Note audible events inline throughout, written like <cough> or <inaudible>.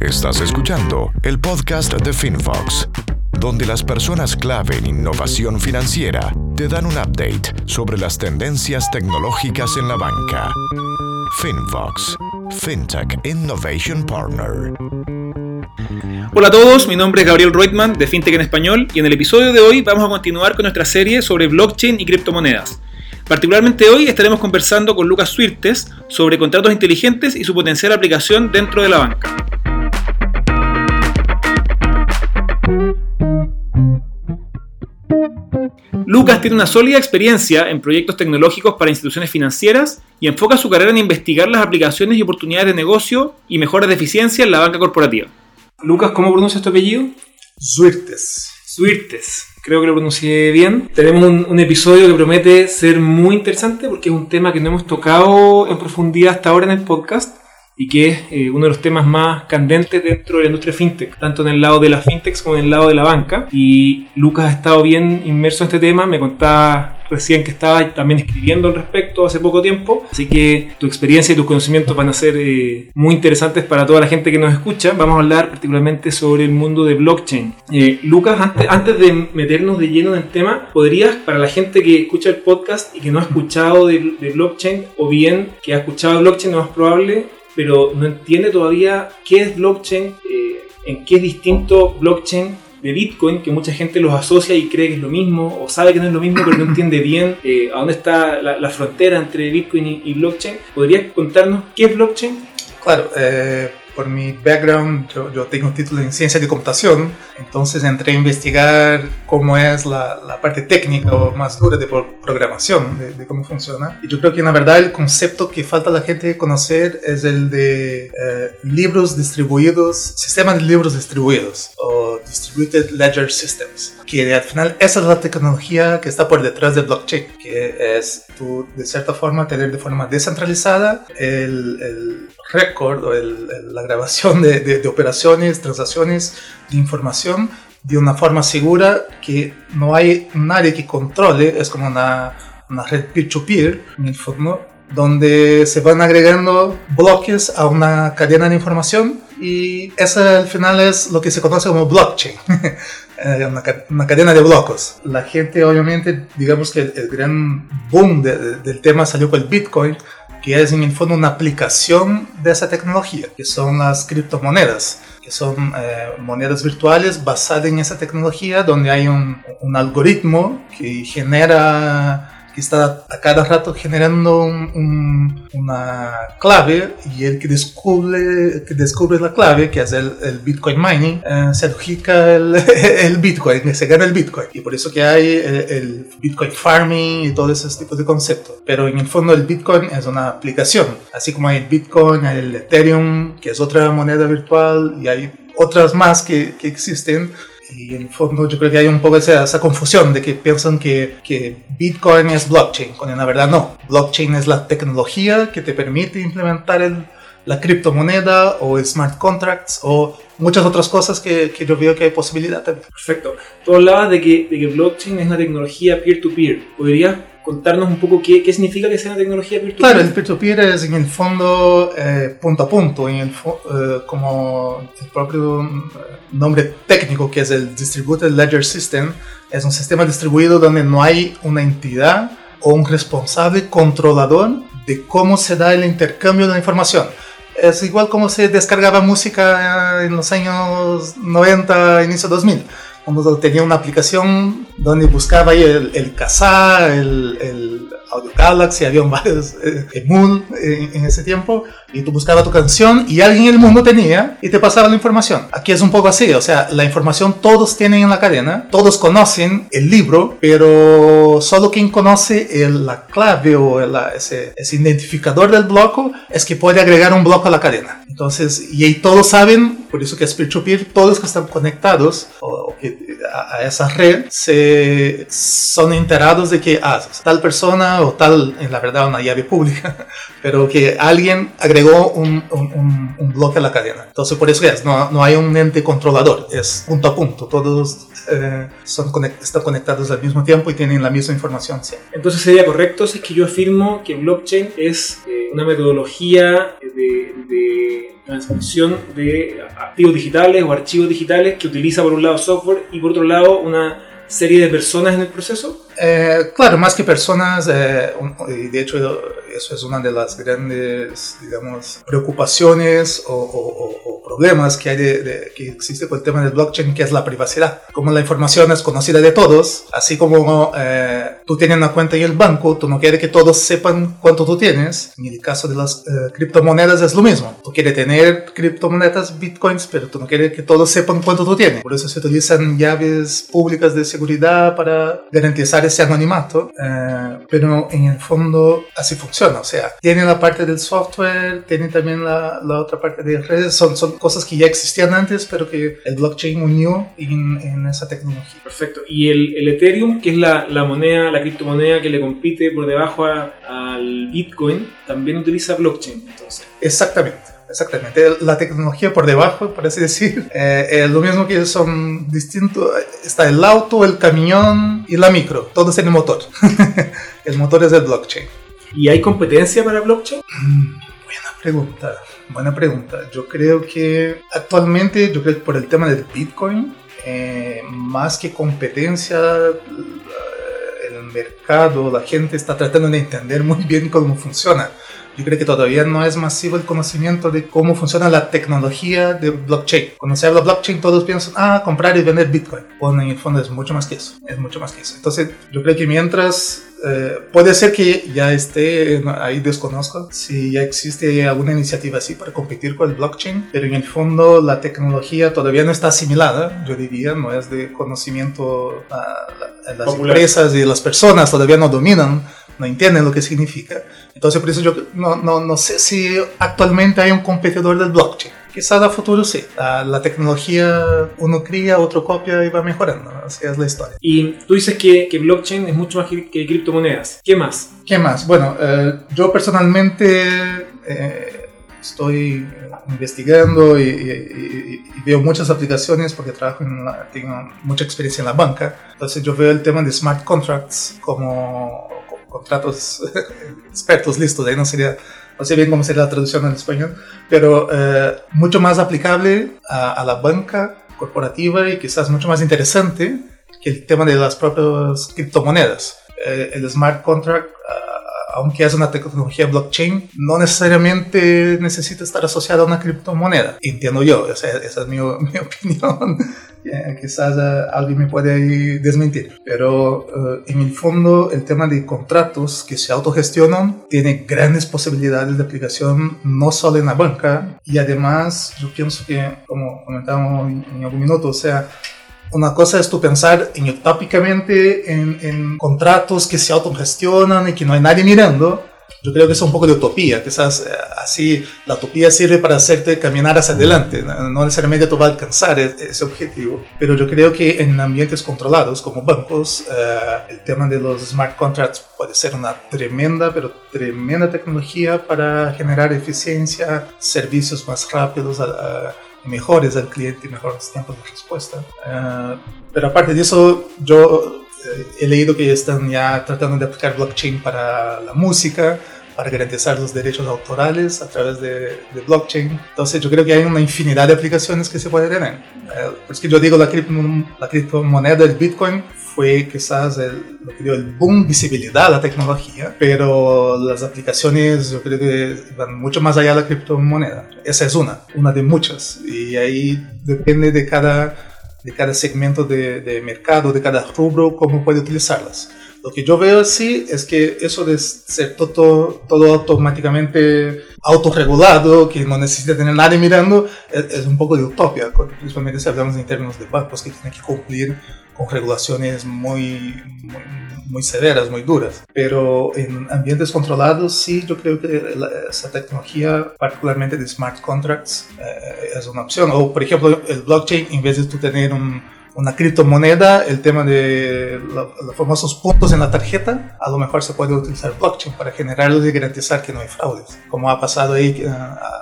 Estás escuchando el podcast de FinFox, donde las personas clave en innovación financiera te dan un update sobre las tendencias tecnológicas en la banca. FinFox, FinTech Innovation Partner. Hola a todos, mi nombre es Gabriel Reutemann de FinTech en Español y en el episodio de hoy vamos a continuar con nuestra serie sobre blockchain y criptomonedas. Particularmente hoy estaremos conversando con Lucas Suirtes sobre contratos inteligentes y su potencial aplicación dentro de la banca. Lucas tiene una sólida experiencia en proyectos tecnológicos para instituciones financieras y enfoca su carrera en investigar las aplicaciones y oportunidades de negocio y mejoras de eficiencia en la banca corporativa. Lucas, ¿cómo pronuncias tu apellido? Suirtes. Suirtes, creo que lo pronuncié bien. Tenemos un, un, episodio que promete ser muy interesante porque es un tema que no hemos tocado en profundidad hasta ahora en el podcast y que es eh, uno de los temas más candentes dentro de la industria fintech, tanto en el lado de las fintechs como en el lado de la banca. Y Lucas ha estado bien inmerso en este tema, me contaba recién que estaba también escribiendo al respecto hace poco tiempo, así que tu experiencia y tus conocimientos van a ser eh, muy interesantes para toda la gente que nos escucha. Vamos a hablar particularmente sobre el mundo de blockchain. Eh, Lucas, antes, antes de meternos de lleno en el tema, ¿podrías, para la gente que escucha el podcast y que no ha escuchado de, de blockchain, o bien que ha escuchado blockchain, lo más probable, pero no entiende todavía qué es blockchain, eh, en qué es distinto blockchain de Bitcoin, que mucha gente los asocia y cree que es lo mismo, o sabe que no es lo mismo, pero no entiende bien eh, a dónde está la, frontera entre Bitcoin y, y blockchain. ¿Podrías contarnos qué es blockchain? Claro, eh, por mi background, yo, yo, tengo un título en ciencia de computación, entonces entré a investigar cómo es la, la parte técnica o más dura de programación, de, de, cómo funciona. Y yo creo que la verdad el concepto que falta a la gente conocer es el de eh, libros distribuidos, sistemas de libros distribuidos o Distributed Ledger Systems, que al final esa es la tecnología que está por detrás del blockchain, que es tú de cierta forma tener de forma descentralizada el, el el, la grabación de, operaciones, transacciones de información de una forma segura que no hay nadie que controle, es como una, una red peer-to-peer -peer, en el fondo, donde se van agregando bloques a una cadena de información y esa al final es lo que se conoce como blockchain. <laughs> una, una, cadena de blocos. La gente obviamente, digamos que el, gran boom de, de, del tema salió con el Bitcoin, que es en el fondo una aplicación de esa tecnología, que son las criptomonedas, que son eh, monedas virtuales basadas en esa tecnología, donde hay un, un algoritmo que genera que está a cada rato generando un, un, una clave y el que descubre, que descubre la clave, que es el, el Bitcoin mining, eh, se adjudica el, <laughs> el, Bitcoin, se gana el Bitcoin. Y por eso que hay el, el, Bitcoin farming y todos esos tipos de conceptos. Pero en el fondo el Bitcoin es una aplicación, así como hay el Bitcoin, hay el Ethereum, que es otra moneda virtual, y hay otras más que, que existen y en el fondo yo creo que hay un poco esa, esa confusión de que piensan que, que, Bitcoin es blockchain, cuando la verdad no. Blockchain es la tecnología que te permite implementar el, la criptomoneda o smart contracts o muchas otras cosas que, que yo veo que hay posibilidad también. Perfecto. Tú hablabas de que, de que blockchain es una tecnología peer-to-peer. -peer. ¿Podrías contarnos un poco qué, qué significa que sea una tecnología peer-to-peer? Claro, el peer-to-peer -peer es en el fondo eh, punto a punto, en el eh, como el propio nombre técnico que es el Distributed Ledger System, es un sistema distribuido donde no hay una entidad o un responsable controlador de cómo se da el intercambio de la información. Es igual como se descargaba música en los años 90, inicio 2000 cuando tenía una aplicación donde buscaba el, el el, el, Audio Galaxy, había varios eh, Emul en, en, ese tiempo, y tú buscabas tu canción y alguien en el mundo tenía y te pasaba la información. Aquí es un poco así, o sea, la información todos tienen en la cadena, todos conocen el libro, pero solo quien conoce el, la clave o el, ese, ese identificador del bloque es que puede agregar un bloque a la cadena. Entonces, y ahí todos saben, por eso que es peer-to-peer, todos que están conectados que a, a, esa red se son enterados de que ah, tal persona o tal, en la verdad una llave pública, <laughs> pero que alguien agregó agregó un, un, un, bloque a la cadena. Entonces, por eso es, no, no hay un ente controlador, es punto a punto, todos eh, son están conectados al mismo tiempo y tienen la misma información. Entonces, sería correcto si es que yo afirmo que blockchain es eh, una metodología de, de transmisión de activos digitales o archivos digitales que utiliza por un lado software y por otro lado una serie de personas en el proceso? Eh, claro, más que personas, eh, de hecho eso es una de las grandes, digamos, preocupaciones o, problemas que hay de, que existe con el tema del blockchain, que es la privacidad. Como la información es conocida de todos, así como eh, tú tienes una cuenta en el banco, tú no quieres que todos sepan cuánto tú tienes. En el caso de las criptomonedas es lo mismo. Tú quieres tener criptomonedas, bitcoins, pero tú no quieres que todos sepan cuánto tú tienes. Por eso se utilizan llaves públicas de seguridad para garantizar ese anonimato, eh, pero en el fondo así funciona. O sea, tiene la parte del software, tiene también la, la otra parte de redes, son, son cosas que ya existían antes, pero que el blockchain unió en, en esa tecnología. Perfecto. Y el, el Ethereum, que es la, la, moneda, la criptomoneda que le compite por debajo al Bitcoin, también utiliza blockchain. Entonces. Exactamente. Exactamente, la tecnología por debajo, por así decir, <laughs> eh, es lo mismo que son distintos, está el auto, el camión y la micro, todos en el motor. <laughs> el motor es el blockchain. ¿Y hay competencia para blockchain? <clears throat> Buena pregunta, buena pregunta. Yo creo que actualmente, yo creo por el tema del Bitcoin, eh, más que competencia, el mercado, la gente está tratando de entender muy bien cómo funciona yo creo que todavía no es masivo el conocimiento de cómo funciona la tecnología de blockchain. Cuando se habla blockchain, todos piensan, ah, comprar y vender Bitcoin. Bueno, en el fondo es mucho más que eso. Es mucho más que eso. Entonces, yo creo que mientras eh, puede ser que ya esté, ahí desconozco si ya existe alguna iniciativa así para competir con el blockchain, pero en el fondo la tecnología todavía no está asimilada, yo diría, no es de conocimiento, a, las empresas y las personas todavía no dominan no entienden lo que significa. Entonces, por eso yo no, no, no sé si actualmente hay un competidor del blockchain. Quizás a futuro sí. La, tecnología uno cría, otro copia y va mejorando. Así es la historia. Y tú dices que, que blockchain es mucho más que, criptomonedas. ¿Qué más? ¿Qué más? Bueno, eh, yo personalmente eh, estoy investigando y, veo muchas aplicaciones porque trabajo en tengo mucha experiencia en la banca. Entonces yo veo el tema de smart contracts como contratos <laughs> expertos listos, ahí no sería, no sé bien cómo sería la traducción en español, pero eh, mucho más aplicable a, la banca corporativa y quizás mucho más interesante que el tema de las propias criptomonedas. Eh, el smart contract aunque es una tecnología blockchain, no necesariamente necesita estar asociada a una criptomoneda. Entiendo yo, esa, esa es mi, <laughs> mi opinión. quizás uh, alguien me puede desmentir. Pero uh, en el fondo el tema de contratos que se autogestionan tiene grandes posibilidades de aplicación no solo en la banca y además yo pienso que, como comentábamos en, en algún minuto, o sea, una cosa es tú pensar en, utópicamente en, en, contratos que se autogestionan y que no hay nadie mirando. Yo creo que es un poco de utopía, quizás eh, así la utopía sirve para hacerte caminar hacia adelante, no necesariamente tú vas a alcanzar e-, ese objetivo, pero yo creo que en ambientes controlados como bancos, eh, el tema de los smart contracts puede ser una tremenda, pero tremenda tecnología para generar eficiencia, servicios más rápidos. Mejores al cliente y mejores tiempos de respuesta. Eh, pero aparte de eso, yo eh, he leído que están ya tratando de aplicar blockchain para la música, para garantizar los derechos autorales a través de, blockchain. Entonces yo creo que hay una infinidad de aplicaciones que se puede tener. Eh, es que yo digo la, la criptomoneda, el Bitcoin, fue quizás el, lo que dio el boom, visibilidad a la tecnología, pero las aplicaciones yo creo que van mucho más allá de la criptomoneda. Esa es una, una de muchas, y ahí depende de cada, de cada segmento de, de mercado, de cada rubro, cómo puede utilizarlas. Lo que yo veo así es que eso de ser todo, todo automáticamente autorregulado, que no necesita tener nadie mirando, es, un poco de utopia, principalmente si hablamos en términos de bancos que tienen que cumplir con regulaciones muy, muy, severas, muy duras. Pero en ambientes controlados, sí, yo creo que esa tecnología, particularmente de smart contracts, eh, es una opción. O, por ejemplo, el blockchain, en vez de tú tener un una criptomoneda, el tema de los famosos puntos en la tarjeta, a lo mejor se puede utilizar blockchain para generarlos y garantizar que no hay fraudes. Como ha pasado ahí, que uh,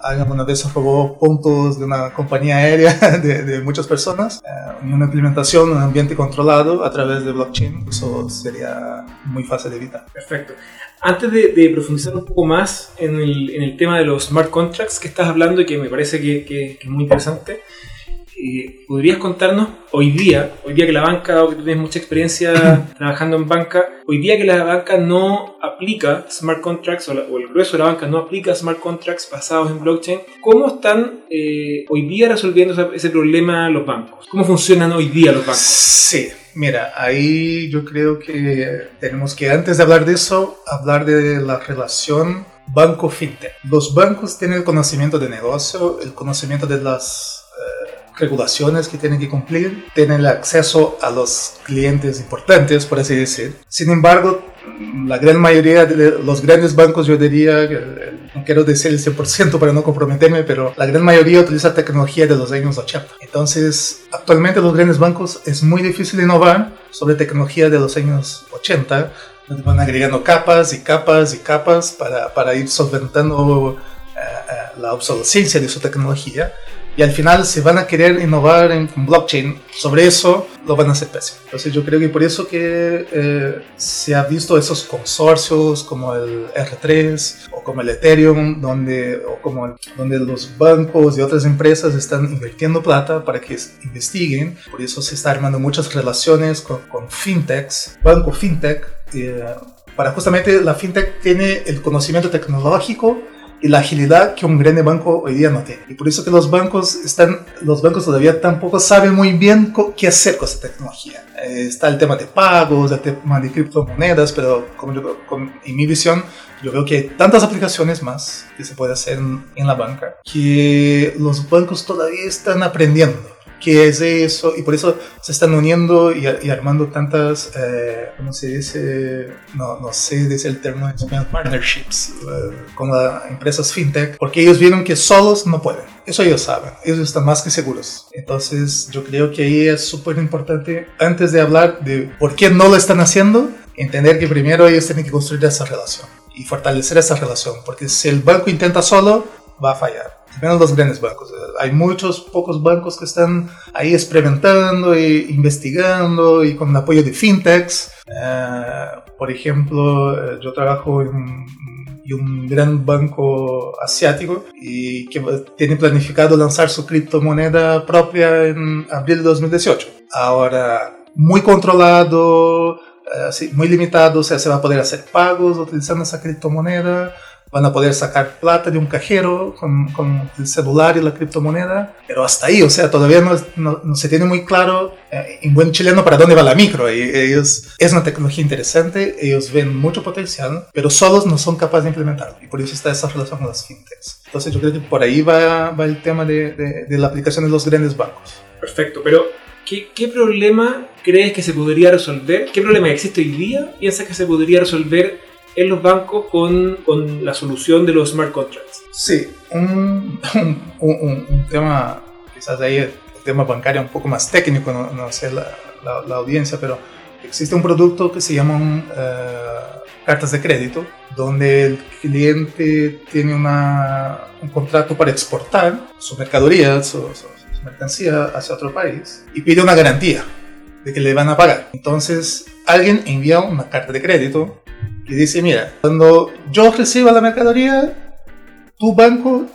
alguna vez se robó puntos de una compañía aérea <laughs> de, muchas personas, uh, una implementación, un ambiente controlado a través de blockchain, eso sería muy fácil de evitar. Perfecto. Antes de, profundizar un poco más en el, en el, tema de los smart contracts que estás hablando y que me parece que, que es muy interesante, eh, ¿podrías contarnos hoy día, hoy día que la banca, o que tú tienes mucha experiencia <laughs> trabajando en banca, hoy día que la banca no aplica smart contracts, o, el grueso de la banca no aplica smart contracts basados en blockchain, ¿cómo están eh, hoy día resolviendo ese problema los bancos? ¿Cómo funcionan hoy día los bancos? Sí. Mira, ahí yo creo que tenemos que, antes de hablar de eso, hablar de la relación banco-fintech. Los bancos tienen el conocimiento de negocio, el conocimiento de las regulaciones que tienen que cumplir, tienen acceso a los clientes importantes, por así decir. Sin embargo, la gran mayoría de los grandes bancos, yo diría, no quiero decir el 100% para no comprometerme, pero la gran mayoría utiliza tecnología de los años 80. Entonces, actualmente los grandes bancos es muy difícil innovar sobre tecnología de los años 80, donde van agregando capas y capas y capas para, para ir solventando eh, eh, la obsolescencia de su tecnología y al final se van a querer innovar en blockchain, sobre eso lo van a hacer pésimo. Entonces yo creo que por eso que eh, se ha visto esos consorcios como el R3 o como el Ethereum, donde, o como donde los bancos y otras empresas están invirtiendo plata para que investiguen. Por eso se está armando muchas relaciones con, con fintechs, banco fintech, eh, para justamente la fintech tiene el conocimiento tecnológico y la agilidad que un gran banco hoy día no tiene. Y por eso que los bancos están, los bancos todavía tampoco saben muy bien qué hacer con esta tecnología. Eh, está el tema de pagos, el tema de criptomonedas, pero como yo, en mi visión, yo veo que hay tantas aplicaciones más que se puede hacer en la banca que los bancos todavía están aprendiendo qué es eso, y por eso se están uniendo y, armando tantas, eh, ¿cómo se dice? No, no sé, dice el término en español, partnerships eh, con las empresas fintech, porque ellos vieron que solos no pueden. Eso ellos saben, ellos están más que seguros. Entonces yo creo que ahí es súper importante, antes de hablar de por qué no lo están haciendo, entender que primero ellos tienen que construir esa relación y fortalecer esa relación, porque si el banco intenta solo, va a fallar menos los grandes bancos. Hay muchos, pocos bancos que están ahí experimentando e investigando y con el apoyo de fintechs. Eh, por ejemplo, eh, yo trabajo en un gran banco asiático y que tiene planificado lanzar su criptomoneda propia en abril de 2018. Ahora, muy controlado, eh, muy limitado, o sea, se va a poder hacer pagos utilizando esa criptomoneda van a poder sacar plata de un cajero con, con el celular y la criptomoneda, pero hasta ahí, o sea, todavía no, no, se tiene muy claro eh, en buen chileno para dónde va la micro. Y ellos, es una tecnología interesante, ellos ven mucho potencial, pero solos no son capaces de implementarlo, y por eso está esa relación con las fintechs. Entonces yo creo que por ahí va, va el tema de, de, la aplicación de los grandes bancos. Perfecto, pero ¿Qué, ¿qué, problema crees que se podría resolver? ¿Qué problema existe hoy día? ¿Piensas que se podría resolver en los bancos con, con la solución de los smart contracts. Sí, un, un, un, tema, quizás ahí el tema bancario un poco más técnico, no, no sé la, la, audiencia, pero existe un producto que se llama eh, cartas de crédito, donde el cliente tiene una, un contrato para exportar su su, su, su mercancía hacia otro país y pide una garantía de que le van a pagar. Entonces, alguien envía una carta de crédito y dice, mira, cuando yo reciba la mercadería, tu banco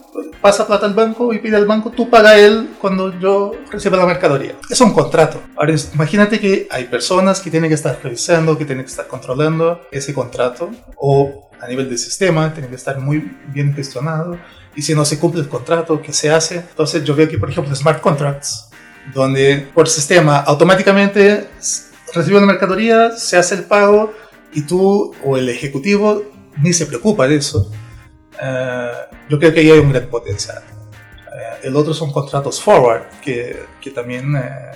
pasa plata al banco y pide al banco, tú paga él cuando yo reciba la mercadería. Es un contrato. Ahora, imagínate que hay personas que tienen que estar revisando, que tienen que estar controlando ese contrato, o a nivel de sistema, tiene que estar muy bien gestionado. Y si no se cumple el contrato, ¿qué se hace? Entonces yo veo que, por ejemplo, smart contracts, donde por sistema automáticamente recibe la mercadería, se hace el pago, y tú o el ejecutivo ni se preocupa de eso, eh, yo creo que ahí hay un gran potencial. Eh, el otro son contratos forward, que, que también eh,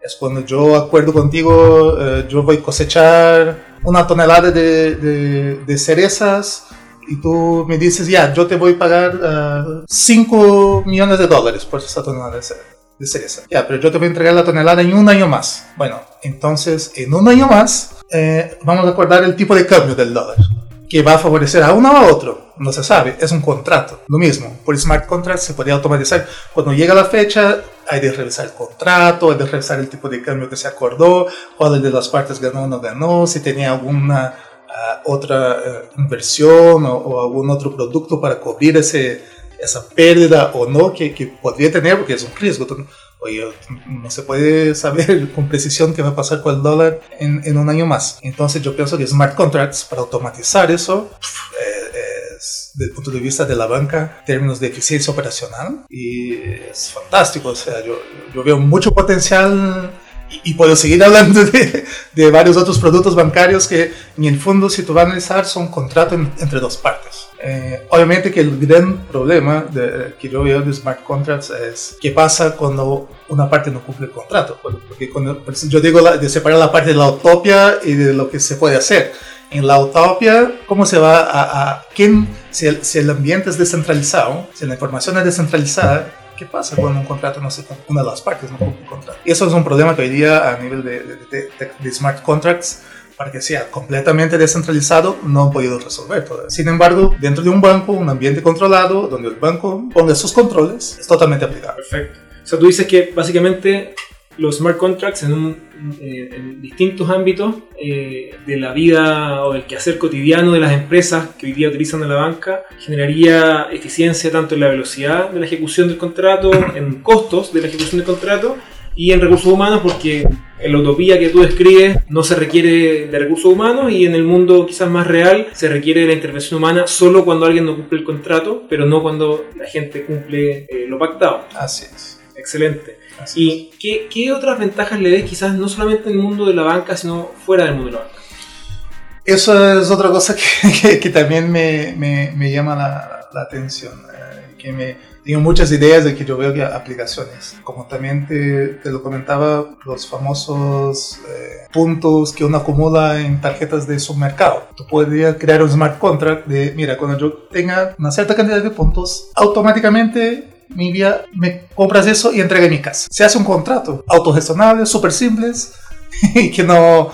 es cuando yo acuerdo contigo, yo voy a cosechar una tonelada de, de, de, cerezas y tú me dices, ya, yo te voy a pagar 5 millones de dólares por esa tonelada de cerezas. de cereza. Ya, pero yo te voy a entregar la tonelada en un año más. Bueno, entonces en un año más eh, vamos a acordar el tipo de cambio del dólar que va a favorecer a uno o a otro, no se sabe, es un contrato. Lo mismo, por smart contract se podría automatizar. Cuando llega la fecha, hay de revisar el contrato, hay de revisar el tipo de cambio que se acordó, cuál de las partes ganó o no ganó, si tenía alguna ah, otra eh, inversión o, algún otro producto para cubrir ese, esa pérdida o no que, que podría tener, porque es un riesgo. Oye, no se puede saber <laughs> con precisión qué va a pasar con el dólar en, un año más. Entonces yo pienso que smart contracts para automatizar eso eh, es, desde el punto de vista de la banca, en términos de eficiencia operacional, y es fantástico. O sea, yo, veo mucho potencial y, puedo seguir <laughs> hablando de, de, varios otros productos bancarios que en el fondo si tú vas a analizar son contratos entre dos partes. Eh, obviamente que el gran problema de, que yo veo de smart contracts es qué pasa cuando una parte no cumple el contrato. Porque cuando, yo digo de separar la parte de la utopia y de lo que se puede hacer. En la utopia, ¿cómo se va a... a quién, si el, si el ambiente es descentralizado, si la información es descentralizada, ¿Qué pasa cuando un contrato no se cumple? Una de las partes no cumple un contrato. Y eso es un problema que hoy día a nivel de, de, de, smart contracts para que sea completamente descentralizado, no han podido resolver todo. Sin embargo, dentro de un banco, un ambiente controlado, donde el banco ponga sus controles, es totalmente aplicable. Perfecto. O sea, tú dices que básicamente los smart contracts en, eh, distintos ámbitos eh, de la vida o del quehacer cotidiano de las empresas que hoy día utilizan a la banca generaría eficiencia tanto en la velocidad de la ejecución del contrato, en costos de la ejecución del contrato y en recursos humanos porque en la utopía que tú describes no se requiere de recursos humanos y en el mundo quizás más real se requiere de la intervención humana solo cuando alguien no cumple el contrato, pero no cuando la gente cumple eh, lo pactado. Así es. Excelente. ¿Y qué, otras ventajas le ves quizás no solamente en el mundo de la banca, sino fuera del mundo de la banca? Eso es otra cosa que, <laughs> que, también me, me, me, llama la, la atención, eh, que me tengo muchas ideas de que yo veo que aplicaciones, como también te, te lo comentaba, los famosos eh, puntos que uno acumula en tarjetas de submercado. Tú podrías crear un smart contract de, mira, cuando yo tenga una cierta cantidad de puntos, automáticamente mi vía, me compras eso y entrega en mi casa. Se hace un contrato autogestionable, súper simples, <laughs> y que no,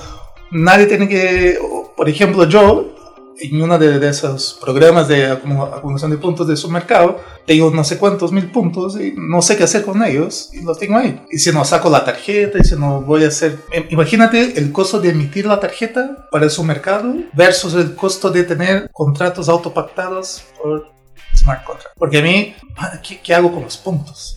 nadie tiene que, por ejemplo, yo, en uno de, esos programas de acumulación de puntos de su mercado, tengo no sé cuántos mil puntos y no sé qué hacer con ellos y los tengo ahí. Y si no saco la tarjeta y si no voy a hacer... Em, imagínate el costo de emitir la tarjeta para su mercado versus el costo de tener contratos autopactados por smart contract. Porque a mí, ¿qué, hago con los puntos?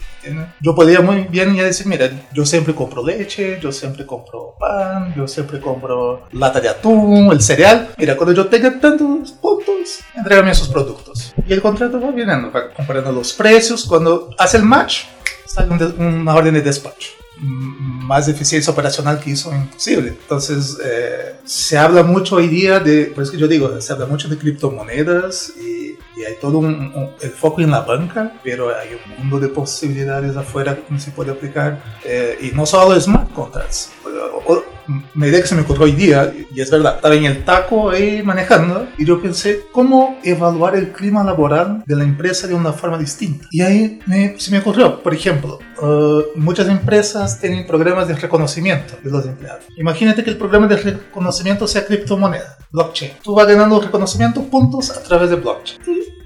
Yo podría muy bien ya decir, mira, yo siempre compro leche, yo siempre compro pan, yo siempre compro lata de atún, el cereal. Mira, cuando yo tenga tantos puntos, entrégame esos productos. Y el contrato va viendo, va comparando los precios. Cuando hace el match, sale una orden de despacho más eficiencia operacional que hizo imposible. Entonces, eh, se habla mucho hoy día de, por eso que yo digo, se habla mucho de criptomonedas y, hay todo un, el foco en la banca, pero hay un mundo de posibilidades afuera que se puede aplicar. Eh, y no solo smart contracts una idea que se me ocurrió hoy día, y es verdad, estaba en el taco ahí manejando y yo pensé, ¿cómo evaluar el clima laboral de la empresa de una forma distinta? Y ahí me, se me ocurrió, por ejemplo, uh, muchas empresas tienen programas de reconocimiento de los empleados. Imagínate que el programa de reconocimiento sea criptomoneda, blockchain. Tú vas ganando reconocimiento, puntos a través de blockchain.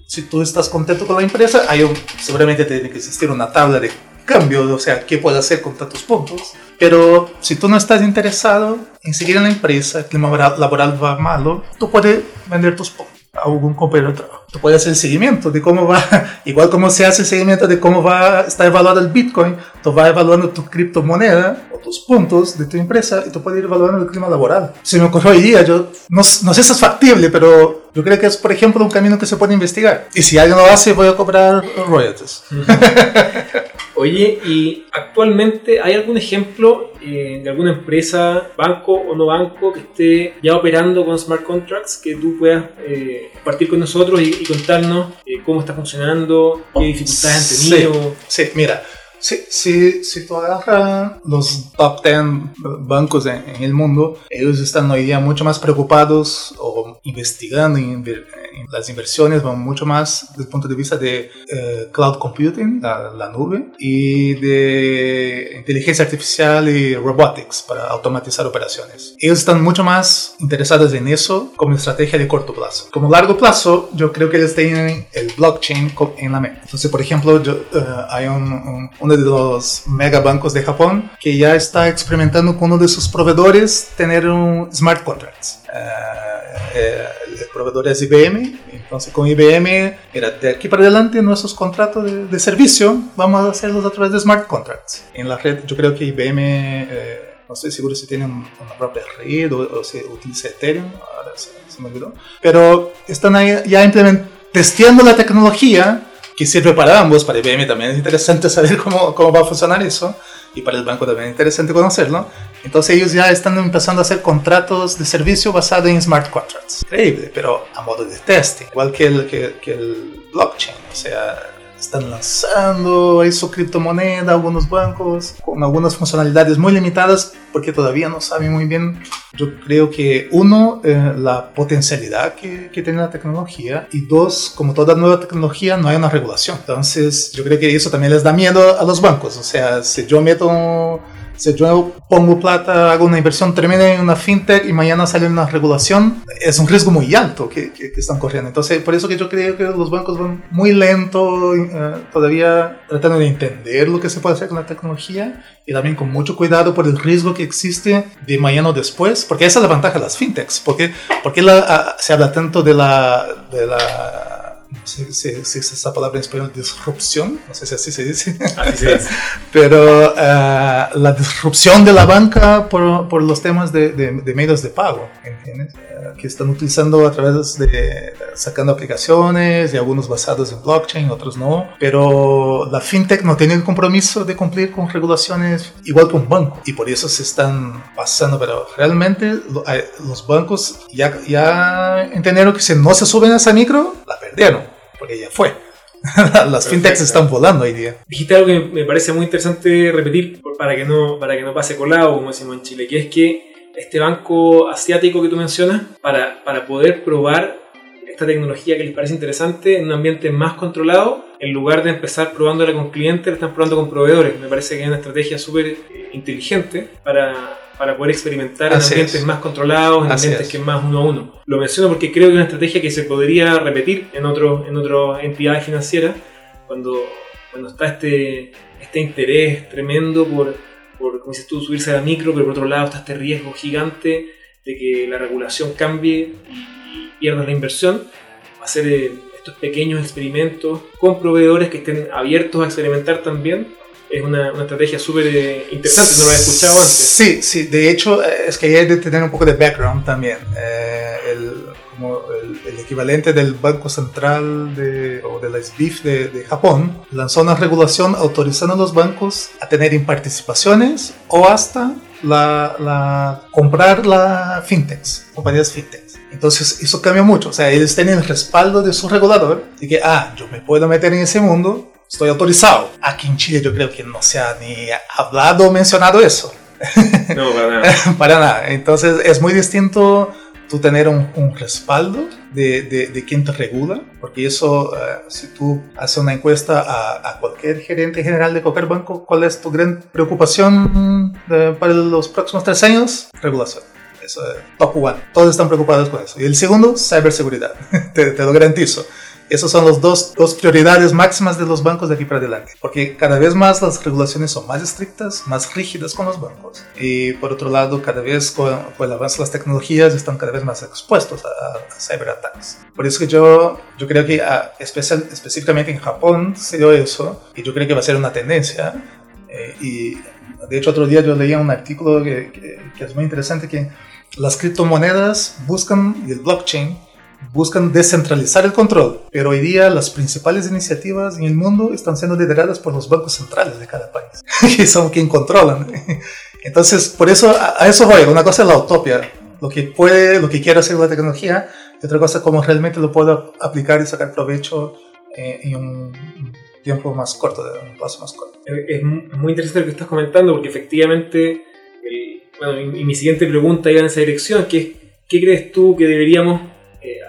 si tú estás contento con la empresa, hay un, seguramente tiene que existir una tabla de cambio, o sea, qué puedo hacer con tantos puntos. Pero si tú no estás interesado en seguir en la empresa, el clima laboral va malo, tú puedes vender tus puntos a algún compañero de trabajo. Tú puedes hacer seguimiento de cómo va, <laughs> igual como se hace el seguimiento de cómo va, está evaluado el Bitcoin, tú vas evaluando tu criptomoneda o tus puntos de tu empresa y tú puedes ir evaluando el clima laboral. Se me ocurrió hoy día, yo no, no sé si es factible, pero yo creo que es, por ejemplo, un camino que se puede investigar. Y si alguien lo hace, voy a cobrar royalties. <laughs> Oye, ¿y actualmente hay algún ejemplo eh, de alguna empresa, banco o no banco, que esté ya operando con smart contracts que tú puedas eh, compartir con nosotros y, contarnos eh, cómo está funcionando, qué dificultades han tenido? Sí, mira. Si, si, si tú agarras los top 10 bancos en, el mundo, ellos están hoy día mucho más preocupados o investigando y las inversiones van mucho más desde el punto de vista de eh, cloud computing, la, la, nube, y de inteligencia artificial y robotics para automatizar operaciones. Ellos están mucho más interesados en eso como estrategia de corto plazo. Como largo plazo, yo creo que ellos tienen el blockchain en la mente. Entonces, por ejemplo, yo, uh, hay un, un, uno de los mega bancos de Japón que ya está experimentando con uno de sus proveedores tener un smart contracts. Uh, eh, el proveedor es IBM, entonces con IBM, mira, de aquí para adelante nuestros contratos de, de servicio vamos a hacerlos a través de smart contracts. En la red, yo creo que IBM... Eh, no estoy seguro si tienen una propia red o, o si utiliza Ethereum, ahora se, se, me olvidó. Pero están ahí ya testeando la tecnología que sirve para ambos, para IBM también es interesante saber cómo, cómo va a funcionar eso y para el banco también es interesante conocerlo. Entonces ellos ya están empezando a hacer contratos de servicio basados en smart contracts. Increíble, pero a modo de testing, igual que el, que, que el blockchain. O sea, están lanzando su criptomoneda, algunos bancos, con algunas funcionalidades muy limitadas porque todavía no saben muy bien. Yo creo que uno, eh, la potencialidad que, que, tiene la tecnología y dos, como toda nueva tecnología, no hay una regulación. Entonces yo creo que eso también les da miedo a los bancos. O sea, si yo meto si yo pongo plata, hago una inversión tremenda en una fintech y mañana sale una regulación, es un riesgo muy alto que, que, que están corriendo. Entonces, por eso que yo creo que los bancos van muy lento, eh, todavía tratando de entender lo que se puede hacer con la tecnología y también con mucho cuidado por el riesgo que existe de mañana o después, porque esa es la ventaja de las fintechs. porque porque la, a, se habla tanto de la, de la no sé si existe esa palabra en español, disrupción, no sé si así se dice, así se dice. <laughs> pero uh, la disrupción de la banca por, por los temas de, de, de, medios de pago, ¿entiendes? Uh, que están utilizando a través de, sacando aplicaciones y algunos basados en blockchain, otros no, pero la fintech no tiene el compromiso de cumplir con regulaciones igual que un banco y por eso se están pasando, pero realmente los bancos ya, ya entendieron que si no se suben a esa micro, la perdieron porque ya fue. <laughs> Las fintechs están volando hoy día. Dijiste algo que me parece muy interesante repetir para que no, para que no pase colado, como decimos en Chile, que es que este banco asiático que tú mencionas, para, para poder probar esta tecnología que les parece interesante en un ambiente más controlado, en lugar de empezar probándola con clientes, la están probando con proveedores. Me parece que es una estrategia súper inteligente para, para poder experimentar Así en ambientes es. más controlados, en Así ambientes es. que es más uno a uno. Lo menciono porque creo que es una estrategia que se podría repetir en otras en otro entidades financieras cuando, cuando está este, este interés tremendo por, por, como dices tú, subirse a la micro, pero por otro lado está este riesgo gigante de que la regulación cambie y pierdas la inversión. Hacer eh, estos pequeños experimentos con proveedores que estén abiertos a experimentar también es una, una estrategia súper eh, interesante, no lo había escuchado antes. Sí, sí, de hecho es que hay que tener un poco de background también. Eh, el, como el, el, equivalente del Banco Central de, o de la SBIF de, de, Japón lanzó una regulación autorizando a los bancos a tener participaciones o hasta la, la comprar la fintechs, compañías fintechs. Entonces eso cambia mucho, o sea, ellos tienen el respaldo de su regulador de que, ah, yo me puedo meter en ese mundo estoy autorizado. Aquí en Chile yo creo que no se ha ni hablado o mencionado eso. <laughs> No, para nada. <laughs> para nada. Entonces es muy distinto tú tener un, un respaldo de, de, de, quien te regula, porque eso, uh, si tú haces una encuesta a, a, cualquier gerente general de cualquier banco, ¿cuál es tu gran preocupación de, para los próximos tres años? Regulación. Eso es top one. Todos están preocupados con eso. Y el segundo, ciberseguridad. <laughs> te, te lo garantizo. Esas son las dos, dos, prioridades máximas de los bancos de aquí para adelante, porque cada vez más las regulaciones son más estrictas, más rígidas con los bancos. Y por otro lado, cada vez con, con el avance de las tecnologías están cada vez más expuestos a, a ciberataques. Por eso que yo, yo creo que a, especial, específicamente en Japón se dio eso, y yo creo que va a ser una tendencia. Eh, y de hecho otro día yo leía un artículo que, que, que es muy interesante, que las criptomonedas buscan, y el blockchain, buscan descentralizar el control, pero hoy día las principales iniciativas en el mundo están siendo lideradas por los bancos centrales de cada país, <laughs> que son quien controlan. <laughs> Entonces, por eso, a, eso voy. Una cosa es la utopia, lo que puede, lo que quiere hacer la tecnología, y otra cosa es cómo realmente lo puedo aplicar y sacar provecho eh, en un tiempo más corto, de un paso más corto. Es muy interesante lo que estás comentando, porque efectivamente, el, bueno, y mi siguiente pregunta iba en esa dirección, que es, ¿qué crees tú que deberíamos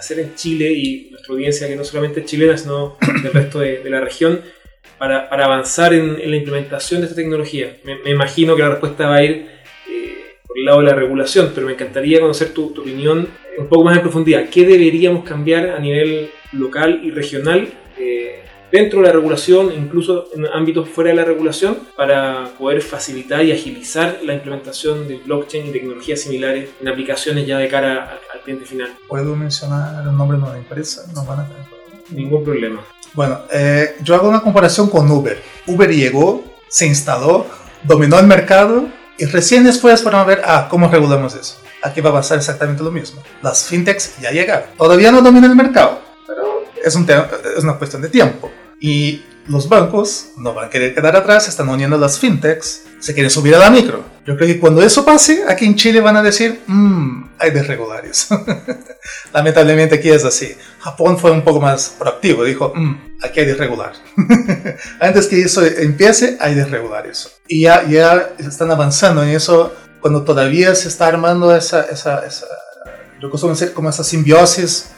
hacer en Chile y nuestra audiencia que no solamente es chilena, sino del <coughs> resto de, la región, para, para avanzar en, la implementación de esta tecnología? Me, imagino que la respuesta va a ir eh, por el lado de la regulación, pero me encantaría conocer tu, tu opinión un poco más en profundidad. ¿Qué deberíamos cambiar a nivel local y regional? Eh, dentro de la regulación, incluso en ámbitos fuera de la regulación, para poder facilitar y agilizar la implementación de blockchain y tecnologías similares en aplicaciones ya de cara al, cliente final. ¿Puedo mencionar el nombre de una empresa? No van a tener Ningún problema. Bueno, eh, yo hago una comparación con Uber. Uber llegó, se instaló, dominó el mercado y recién después fueron a ver, ah, ¿cómo regulamos eso? Aquí va a pasar exactamente lo mismo. Las fintechs ya llegaron. Todavía no dominan el mercado, pero es, un es una cuestión de tiempo. Y los bancos no van a querer quedar atrás, están uniendo las fintechs, se quieren subir a la micro. Yo creo que cuando eso pase, aquí en Chile van a decir, mmm, hay desregularios. <laughs> Lamentablemente aquí es así. Japón fue un poco más proactivo, dijo, mmm, aquí hay desregular. <laughs> Antes que eso empiece, hay desregularios. Y ya, ya están avanzando en eso cuando todavía se está armando esa, esa, esa yo costumo decir como esa simbiosis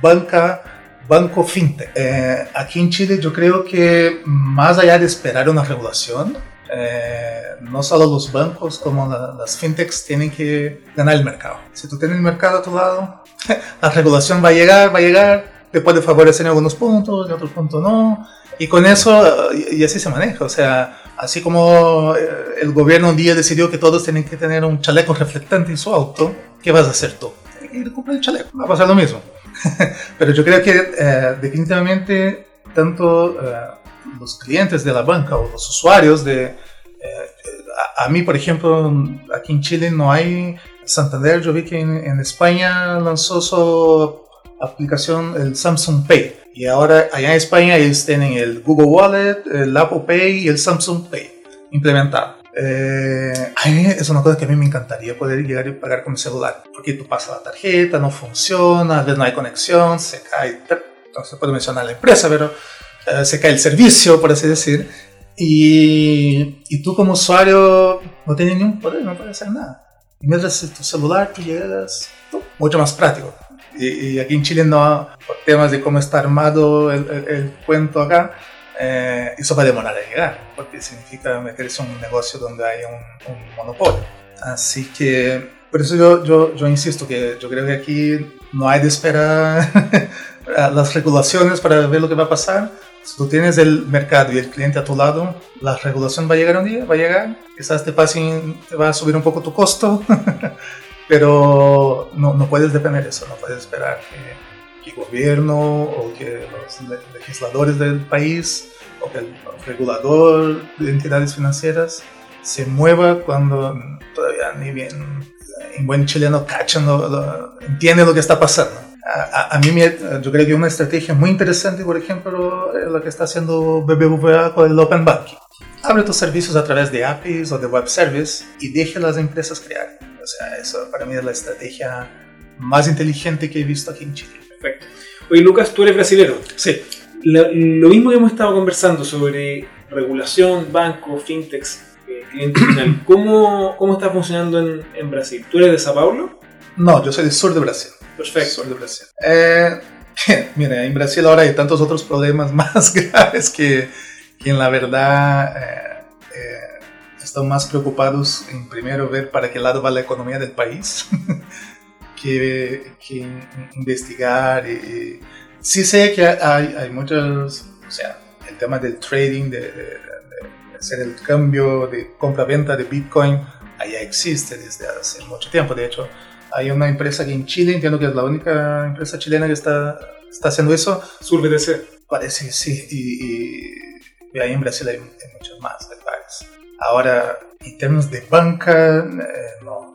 banca banco fintech. Eh, aquí en Chile yo creo que más allá de esperar una regulación, eh, no solo los bancos como las fintechs tienen que ganar el mercado. Si tú tienes el mercado a tu lado, <laughs> la regulación va a llegar, va a llegar, te puede favorecer en algunos puntos, en otros puntos no. Y con eso, y así se maneja. O sea, así como eh, el gobierno un día decidió que todos tienen que tener un chaleco reflectante en su auto, ¿qué vas a hacer tú? Ir a comprar el chaleco. Va a pasar lo mismo. <laughs> Pero yo creo que eh, definitivamente tanto eh, los clientes de la banca o los usuarios de... Eh, a, mí, por ejemplo, aquí en Chile no hay... Santander, yo vi que en, España lanzó su aplicación, el Samsung Pay. Y ahora allá en España ellos tienen el Google Wallet, el Apple Pay y el Samsung Pay implementado. Eh, es una cosa que a mí me encantaría poder llegar y pagar con mi celular, porque tú pasas la tarjeta, no funciona, a veces no hay conexión, se cae, no se puede mencionar la empresa, pero eh, se cae el servicio, por así decir, y, y, tú como usuario no tienes ningún poder, no puedes hacer nada. Y mientras tu celular tú llegas, mucho más práctico. Y, aquí en Chile no, por temas de cómo está armado el, el cuento acá, eh, eso va a demorar a llegar, porque significa meterse en un negocio donde hay un, monopolio. Así que, por eso yo, yo, yo, insisto que yo creo que aquí no hay de esperar <laughs> las regulaciones para ver lo que va a pasar. Si tú tienes el mercado y el cliente a tu lado, la regulación va a llegar un día, va a llegar. Quizás te, te va a subir un poco tu costo, <laughs> pero no, no puedes depender de eso, no puedes esperar que que gobierno o que los legisladores del país o que el regulador de entidades financieras se mueva cuando todavía ni bien en buen chileno cachan, entiende lo que está pasando. A, a, mí yo creo que una estrategia muy interesante, por ejemplo, es lo que está haciendo BBVA con el Open Banking. Abre tus servicios a través de APIs o de web service y deja a las empresas crear. O sea, eso para mí es la estrategia más inteligente que he visto aquí en Chile. Perfecto. Oye, Lucas, tú eres brasilero. Sí. Lo, mismo que hemos estado conversando sobre regulación, bancos, fintechs, eh, cliente final, <clears throat> ¿cómo, ¿cómo está funcionando en, en, Brasil? ¿Tú eres de Sao Paulo? No, yo soy del sur de Brasil. Perfecto. Sur de Brasil. Eh, <laughs> mira, en Brasil ahora hay tantos otros problemas <laughs> más graves que, que en la verdad eh, eh, están más preocupados en primero ver para qué lado va la economía del país <laughs> que, que investigar. Y, sí sé que hay, hay muchos, o sea, el tema del trading, de, hacer el cambio de compra-venta de Bitcoin, allá existe desde hace mucho tiempo. De hecho, hay una empresa aquí en Chile, entiendo que es la única empresa chilena que está, está haciendo eso. SurBTC. Parece que sí, y, y, ahí en Brasil hay, muchos más Ahora, en términos de banca, eh, no,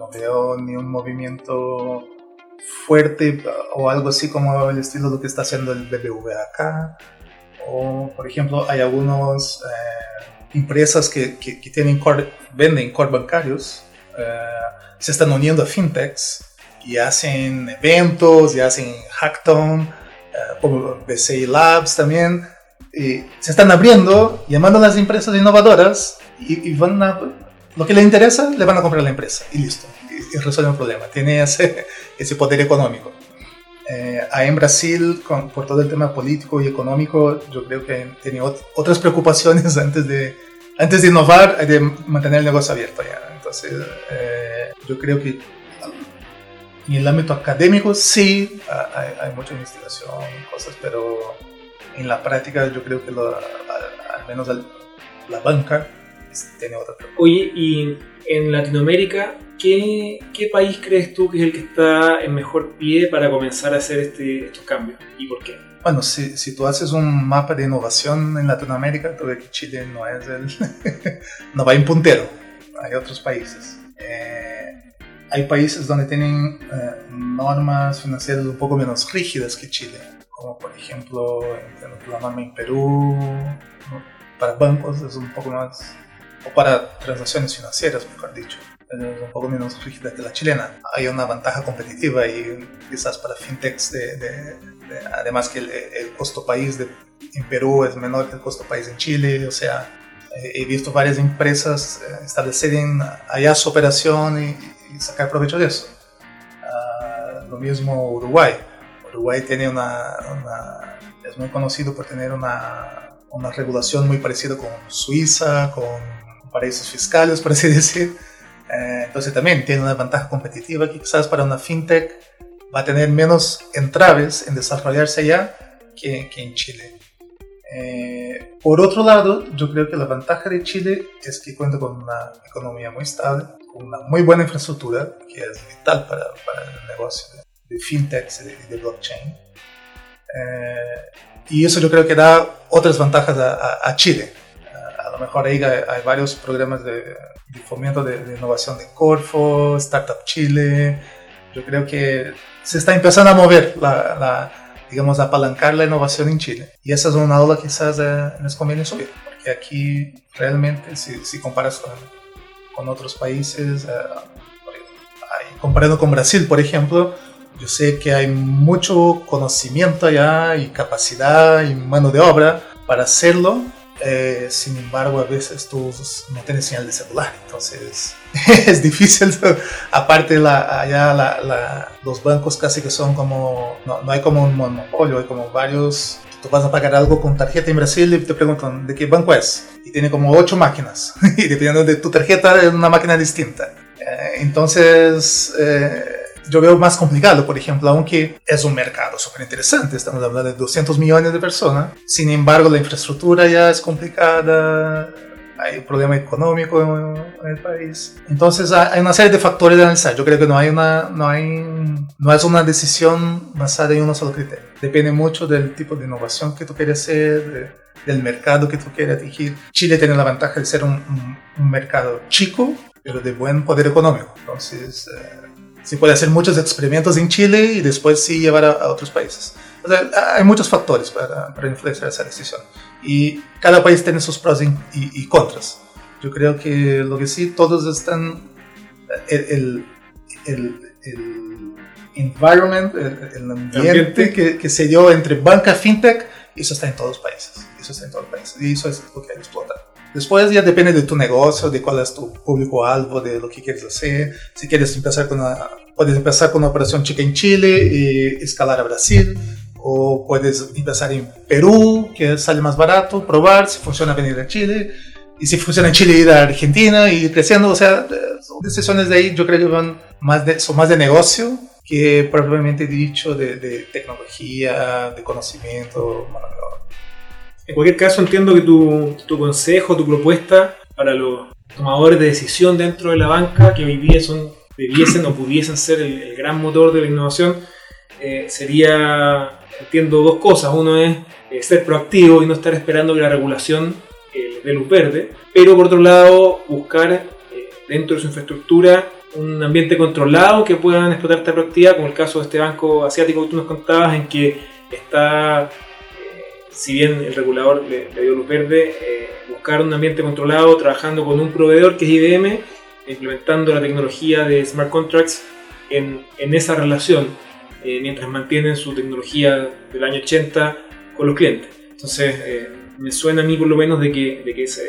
no veo ni un movimiento fuerte o algo así como el estilo de lo que está haciendo el BBVA acá. O, por ejemplo, hay algunas eh, empresas que, que, tienen core, venden core bancarios, eh, se están uniendo a fintechs y hacen eventos y hacen hackathon, eh, como BCI Labs también. Se están abriendo, llamando a las empresas innovadoras y, y van a lo que le interesa, le van a comprar la empresa y listo. Y, resuelve un problema. Tiene ese, ese poder económico. Eh, ahí en Brasil, con, por todo el tema político y económico, yo creo que tenía otras preocupaciones <laughs> antes de, antes de innovar, de mantener el negocio abierto ya. Entonces, eh, yo creo que en el ámbito académico sí hay, hay mucha investigación y cosas, pero en la práctica yo creo que lo, al, menos la banca tiene otra preocupación. Oye, y en Latinoamérica, ¿qué, ¿qué, país crees tú que es el que está en mejor pie para comenzar a hacer este, estos cambios? ¿Y por qué? Bueno, si, si, tú haces un mapa de innovación en Latinoamérica, ves que Chile no es el... <laughs> no va en puntero. Hay otros países. Eh, hay países donde tienen eh, normas financieras un poco menos rígidas que Chile, como por ejemplo norma en Perú, para bancos es un poco más o para transacciones financieras, mejor dicho. Un poco menos rígida que la chilena. Hay una ventaja competitiva y quizás para fintechs, de, además que el, costo país de, en Perú es menor que el costo país en Chile, o sea, he visto varias empresas eh, establecer allá su operación y, sacar provecho de eso. Uh, lo mismo Uruguay. Uruguay tiene una, una, es muy conocido por tener una, una regulación muy parecida con Suiza, con paraísos fiscales, por así <laughs> decir. Eh, entonces también tiene una ventaja competitiva que quizás para una fintech va a tener menos entraves en desarrollarse allá que, que en Chile. Eh, por otro lado, yo creo que la ventaja de Chile es que cuenta con una economía muy estable, con una muy buena infraestructura, que es vital para, para el negocio de, de fintechs y de, blockchain. Eh, y eso yo creo que da otras ventajas a, a Chile mejor ahí hay, varios programas de, de fomento de, innovación de Corfo, Startup Chile. Yo creo que se está empezando a mover la, la digamos, apalancar la innovación en Chile. Y esa es una ola quizás eh, les conviene subir, porque aquí realmente, si, si comparas con, con, otros países, eh, comparando con Brasil, por ejemplo, yo sé que hay mucho conocimiento allá y capacidad y mano de obra para hacerlo, eh, sin embargo, a veces tú no tienes señal de celular, entonces <laughs> es difícil. <laughs> Aparte, la, allá la, los bancos casi que son como, no, no, hay como un monopolio, hay como varios. Tú vas a pagar algo con tarjeta en Brasil y te preguntan de qué banco es. Y tiene como ocho máquinas. <laughs> y dependiendo de tu tarjeta, es una máquina distinta. Eh, entonces, eh, yo veo más complicado, por ejemplo, aunque es un mercado súper interesante, estamos hablando de 200 millones de personas, sin embargo la infraestructura ya es complicada, hay un problema económico en, el país. Entonces hay una serie de factores de analizar. Yo creo que no hay una, no hay, no es una decisión basada en un solo criterio. Depende mucho del tipo de innovación que tú quieres hacer, del mercado que tú quieres atingir. Chile tiene la ventaja de ser un, un, mercado chico, pero de buen poder económico. Entonces, eh, se puede hacer muchos experimentos en Chile y después sí llevar a, otros países. O sea, hay muchos factores para, para, influenciar esa decisión. Y cada país tiene sus pros y, y, contras. Yo creo que lo que sí, todos están... El, el, el environment, el, ambiente, Que, que, se dio entre banca fintech, eso está en todos los países. Eso está en todos los países. Y eso es lo que hay que explotar. Después ya depende de tu negocio, de cuál es tu público algo, de lo que quieres hacer. Si quieres empezar con una, puedes empezar con una operación chica en Chile y escalar a Brasil. O puedes empezar en Perú, que sale más barato, probar si funciona venir a Chile. Y si funciona en Chile, ir a Argentina y creciendo. O sea, son decisiones de ahí, yo creo que van más de, son más de negocio que probablemente dicho de, de tecnología, de conocimiento, en cualquier caso, entiendo que tu, consejo, tu propuesta para los tomadores de decisión dentro de la banca, que hoy día debiesen o pudiesen ser el, gran motor de la innovación, eh, sería, entiendo, dos cosas. Uno es eh, ser proactivo y no estar esperando que la regulación eh, dé luz verde, pero por otro lado, buscar dentro de su infraestructura un ambiente controlado que puedan explotar esta proactividad, como el caso de este banco asiático que tú nos contabas, en que está si bien el regulador le, dio luz verde, eh, buscar un ambiente controlado trabajando con un proveedor que es IBM, implementando la tecnología de smart contracts en, en esa relación, eh, mientras mantienen su tecnología del año 80 con los clientes. Entonces, eh, me suena a mí por lo menos de que, de que esa,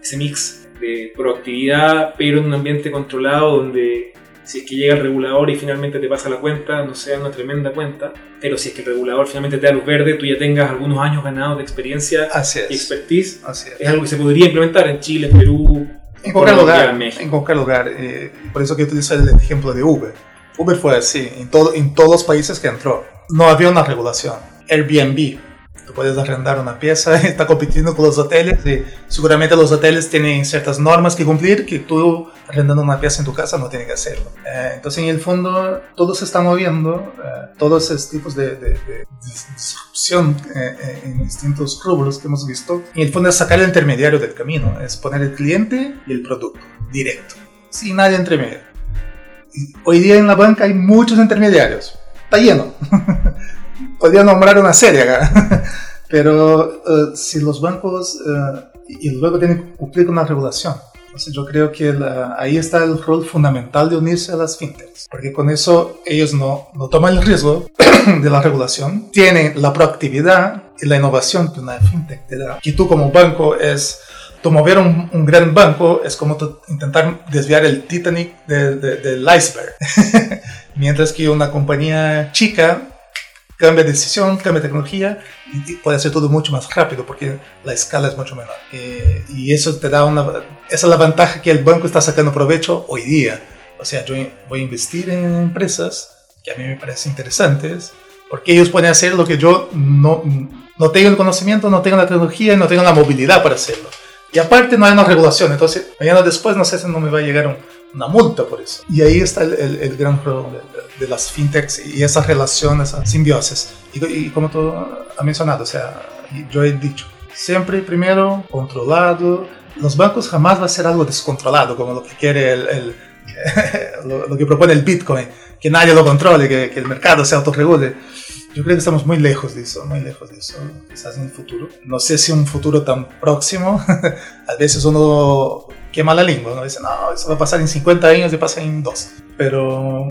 ese mix de proactividad, pero en un ambiente controlado donde si es que llega el regulador y finalmente te pasa la cuenta, no sea una tremenda cuenta, pero si es que el regulador finalmente te da luz verde, tú ya tengas algunos años ganados de experiencia y expertise, Así es. es algo que se podría implementar en Chile, en Perú, En cualquier lugar, en cualquier lugar. eh, por eso que utilizo el ejemplo de Uber. Uber fue así, en, todo, en todos los países que entró. No había una regulación. Airbnb, tú puedes arrendar una pieza, <laughs> está compitiendo con los hoteles y seguramente los hoteles tienen ciertas normas que cumplir que tú arrendando una pieza en tu casa no tienes que hacerlo. Eh, entonces en el fondo todo se está moviendo, eh, todos esos tipos de, de- de dis- disrupción eh, eh, en distintos rubros que hemos visto. En el fondo es sacar el intermediario del camino, es poner el cliente y el producto directo, sin nadie entre medio. Hoy día en la banca hay muchos intermediarios, está lleno. <laughs> Podría nombrar una serie acá. <laughs> Pero eh, si los bancos, eh, y luego tienen que cumplir con la regulación. Entonces yo creo que la- ahí está el rol fundamental de unirse a las fintechs, porque con eso ellos no, no toman el riesgo <clears throat> de la regulación, tienen la proactividad y la innovación que una fintech te da. Y tú como banco es, tú mover un, un gran banco es como intentar desviar el Titanic de- de- del iceberg, <laughs> mientras que una compañía chica cambia de decisión, cambia tecnología y, puede hacer todo mucho más rápido porque la escala es mucho menor. Eh, y eso te da una... Esa es la ventaja que el banco está sacando provecho hoy día. O sea, yo voy a investir en empresas que a mí me parecen interesantes porque ellos pueden hacer lo que yo no, no tengo el conocimiento, no tengo la tecnología no tengo la movilidad para hacerlo. Y aparte no hay una regulación, entonces mañana después no sé si no me va a llegar un- una multa por eso. Y ahí está el, el- el gran juego de, de- las fintechs y esa relación, esa simbiosis. Y, y como tú has mencionado, o sea, yo he dicho, siempre primero controlado. Los bancos jamás va a ser algo descontrolado, como lo que quiere el, el- <laughs> lo, lo que propone el Bitcoin, que nadie lo controle, que, que el mercado se autorregule. Yo creo que estamos muy lejos de eso, muy lejos de eso, quizás en el futuro. No sé si un futuro tan próximo, <laughs> a veces uno quema la lengua, ¿no? Dice, no, eso va a pasar en 50 años y pasa en 2. Pero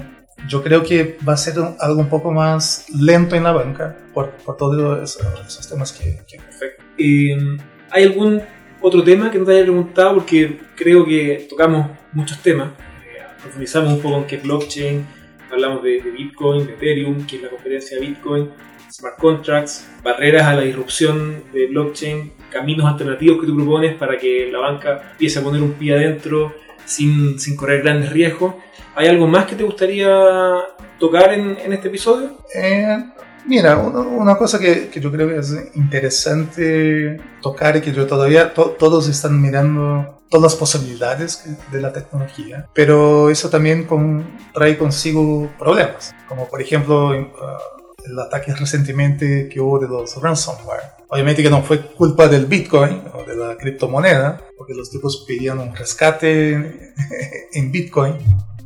yo creo que va a ser un- algo un poco más lento en la banca por, por todos esos, esos temas que, que Perfecto. Eh, ¿Hay algún otro tema que no te haya preguntado? Porque creo que tocamos muchos temas. Eh, profundizamos un poco en qué es blockchain, hablamos de, de Bitcoin, de Ethereum, qué es la conferencia de Bitcoin, smart contracts, barreras a la disrupción de blockchain, caminos alternativos que tú propones para que la banca empiece a poner un pie adentro sin, sin correr grandes riesgos. ¿Hay algo más que te gustaría tocar en, en este episodio? Eh, mira, una, una cosa que, que yo creo que es interesante tocar y que yo todavía to- todos están mirando todas las posibilidades de la tecnología, pero eso también con- trae consigo problemas, como por ejemplo en, ah, el ataque recientemente que hubo de los ransomware. Obviamente que no fue culpa del Bitcoin o de la criptomoneda, porque los tipos pedían un rescate <laughs> en Bitcoin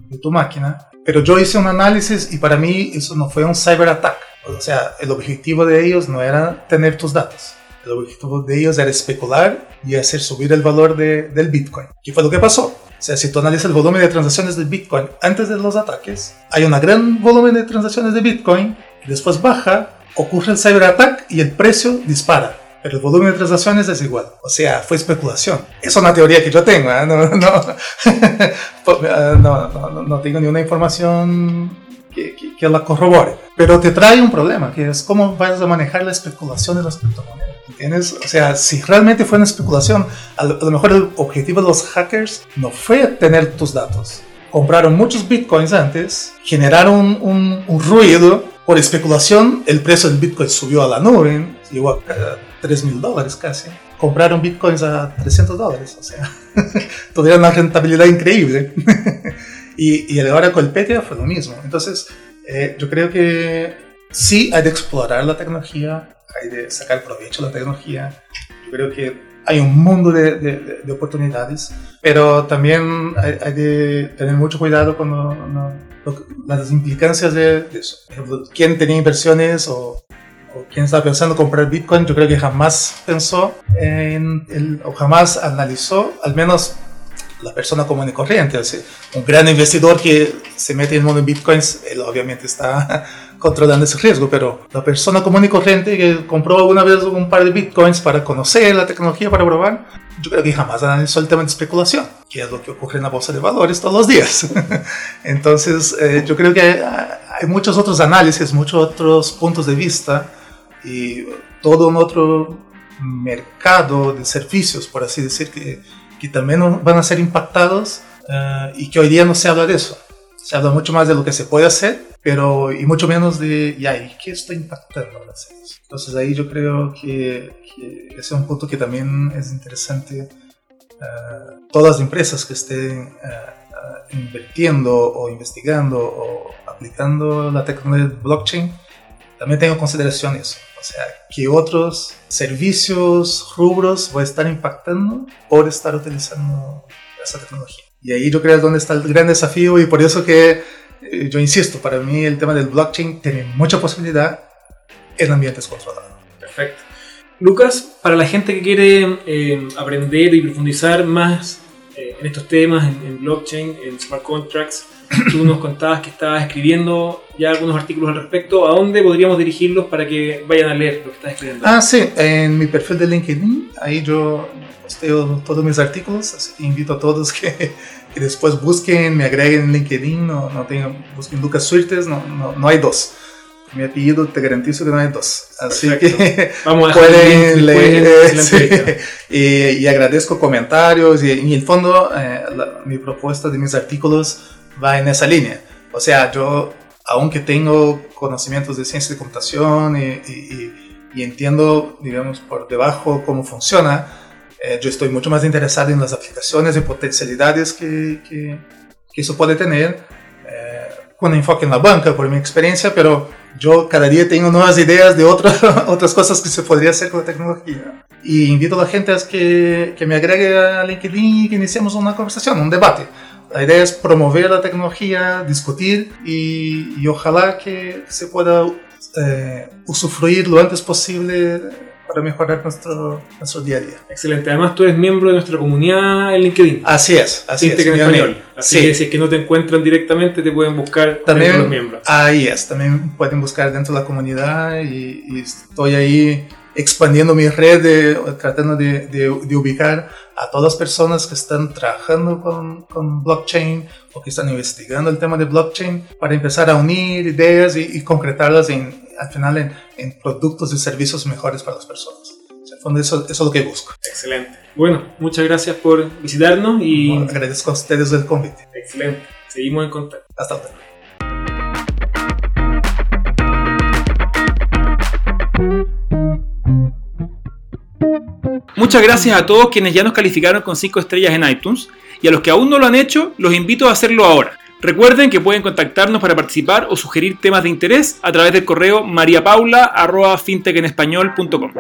de tu máquina. Pero yo hice un análisis y para mí eso no fue un cyber attack. O sea, el objetivo de ellos no era tener tus datos. El objetivo de ellos era especular y hacer subir el valor de- del Bitcoin. ¿Qué fue lo que pasó? O sea, si tú analizas el volumen de transacciones del Bitcoin antes de los ataques, hay un gran volumen de transacciones de Bitcoin después baja, ocurre el cyber attack y el precio dispara. Pero el volumen de transacciones es igual. O sea, fue especulación. Es una teoría que yo tengo. ¿eh? No, no, <laughs> Pues, eh, no, no, no- no tengo ninguna información que, que- que la corrobore. Pero te trae un problema, que es cómo vas a manejar la especulación de las criptomonedas. ¿Entiendes? O sea, si realmente fue una especulación, a lo, a lo mejor el objetivo de los hackers no fue tener tus datos. Compraron muchos bitcoins antes, generaron un, un ruido por especulación, el precio del bitcoin subió a la nube, llegó a 3 mil dólares casi. Compraron bitcoins a 300 dólares, o sea, <laughs> tuvieron una rentabilidad increíble. <laughs> y, y ahora con el Petya fue lo mismo. Entonces, eh, yo creo que sí hay de explorar la tecnología, hay de sacar provecho de la tecnología. Yo creo que hay un mundo de, de- de- de oportunidades, pero también hay, hay de tener mucho cuidado lo- las implicancias de, de eso. Quien tenía inversiones o, o quien estaba pensando comprar Bitcoin, yo creo que jamás pensó en el, o jamás analizó, al menos la persona común y corriente. un gran investidor que se mete en el mundo de bitcoins, él obviamente está <laughs> controlando ese riesgo, pero la persona común y corriente que compró alguna vez un par de bitcoins para conocer la tecnología, para probar, yo creo que jamás analizó el tema de especulación. Que es lo que ocurre en la bolsa de valores todos los días. <laughs> Entonces, eh, yo creo que hay, muchos otros análisis, muchos otros puntos de vista y todo un otro mercado de servicios, por así decir, que, que también van a ser impactados eh, y que hoy día no se habla de eso. Se habla mucho más de lo que se puede hacer, pero y mucho menos de, ya, ¿y qué está impactando las Entonces ahí yo creo que, que, ese es un punto que también es interesante. Uh, todas las empresas que estén uh, invirtiendo o investigando o aplicando la tecnología blockchain, también tengo consideración eso. O sea, que otros servicios, rubros, va a estar impactando por estar utilizando esa tecnología. Y ahí yo creo es donde está el gran desafío y por eso que eh, yo insisto, para mí el tema del blockchain tiene mucha posibilidad en ambientes controlados. Perfecto. Lucas, para la gente que quiere eh, aprender y profundizar más eh, en estos temas, en, en, blockchain, en smart contracts, <clears throat> tú nos contabas que estabas escribiendo ya algunos artículos al respecto. ¿A dónde podríamos dirigirlos para que vayan a leer lo que estás escribiendo? Ah, sí, en mi perfil de LinkedIn, ahí yo posteo todos mis artículos, así que invito a todos que, <laughs> que después busquen, me agreguen en LinkedIn, no, no tengan, busquen Lucas Suertes, no, no, no hay dos mi apellido te garantizo que no hay dos. Así Perfecto. que Vamos a pueden leer. <laughs> Sí. y, y, agradezco comentarios y, en el fondo eh, la, mi propuesta de mis artículos va en esa línea. O sea, yo, aunque tengo conocimientos de ciencia de computación y, y, y entiendo, digamos, por debajo cómo funciona, eh, yo estoy mucho más interesado en las aplicaciones y potencialidades que, que, que eso puede tener, con enfoque en la banca, por mi experiencia, pero yo cada día tengo nuevas ideas de otras <laughs> otras cosas que se podría hacer con la tecnología. Y invito a la gente a que, que me agregue a LinkedIn y que iniciemos una conversación, un debate. La idea es promover la tecnología, discutir y, y ojalá que se pueda eh, usufruir lo antes posible para mejorar nuestro, nuestro día a día. Excelente. Además, tú eres miembro de nuestra comunidad en LinkedIn. Así es, así es. en español. Así sí. que si es que no te encuentran directamente, te pueden buscar también, los miembros. Ahí es, también pueden buscar dentro de la comunidad y, y estoy ahí expandiendo mi red, de, tratando de, de, de, ubicar a todas las personas que están trabajando con, con, blockchain o que están investigando el tema de blockchain para empezar a unir ideas y, y concretarlas en, al final en, en, productos y servicios mejores para las personas. O sea, fondo eso, eso, es lo que busco. Excelente. Bueno, muchas gracias por visitarnos y... Bueno, agradezco a ustedes el convite. Excelente. Seguimos en contacto. Hasta luego. Muchas gracias a todos quienes ya nos calificaron con 5 estrellas en iTunes y a los que aún no lo han hecho, los invito a hacerlo ahora. Recuerden que pueden contactarnos para participar o sugerir temas de interés a través del correo mariapaula.fintechenespañol.com.